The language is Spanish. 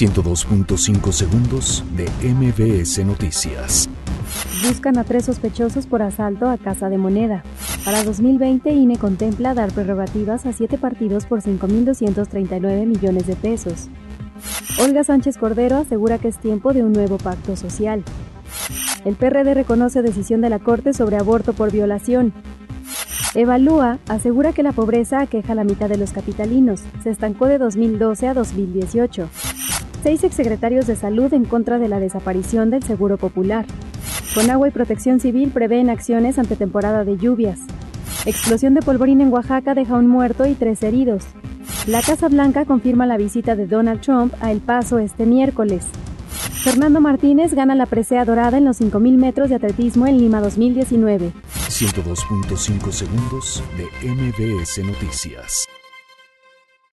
102.5 segundos de MBS Noticias. Buscan a tres sospechosos por asalto a Casa de Moneda. Para 2020, INE contempla dar prerrogativas a siete partidos por 5.239 millones de pesos. Olga Sánchez Cordero asegura que es tiempo de un nuevo pacto social. El PRD reconoce decisión de la Corte sobre aborto por violación. Evalúa asegura que la pobreza aqueja a la mitad de los capitalinos. Se estancó de 2012 a 2018. Seis exsecretarios de salud en contra de la desaparición del Seguro Popular. Con agua y protección civil prevén acciones ante temporada de lluvias. Explosión de polvorín en Oaxaca deja un muerto y tres heridos. La Casa Blanca confirma la visita de Donald Trump a El Paso este miércoles. Fernando Martínez gana la presea dorada en los 5.000 metros de atletismo en Lima 2019. 102.5 segundos de MBS Noticias.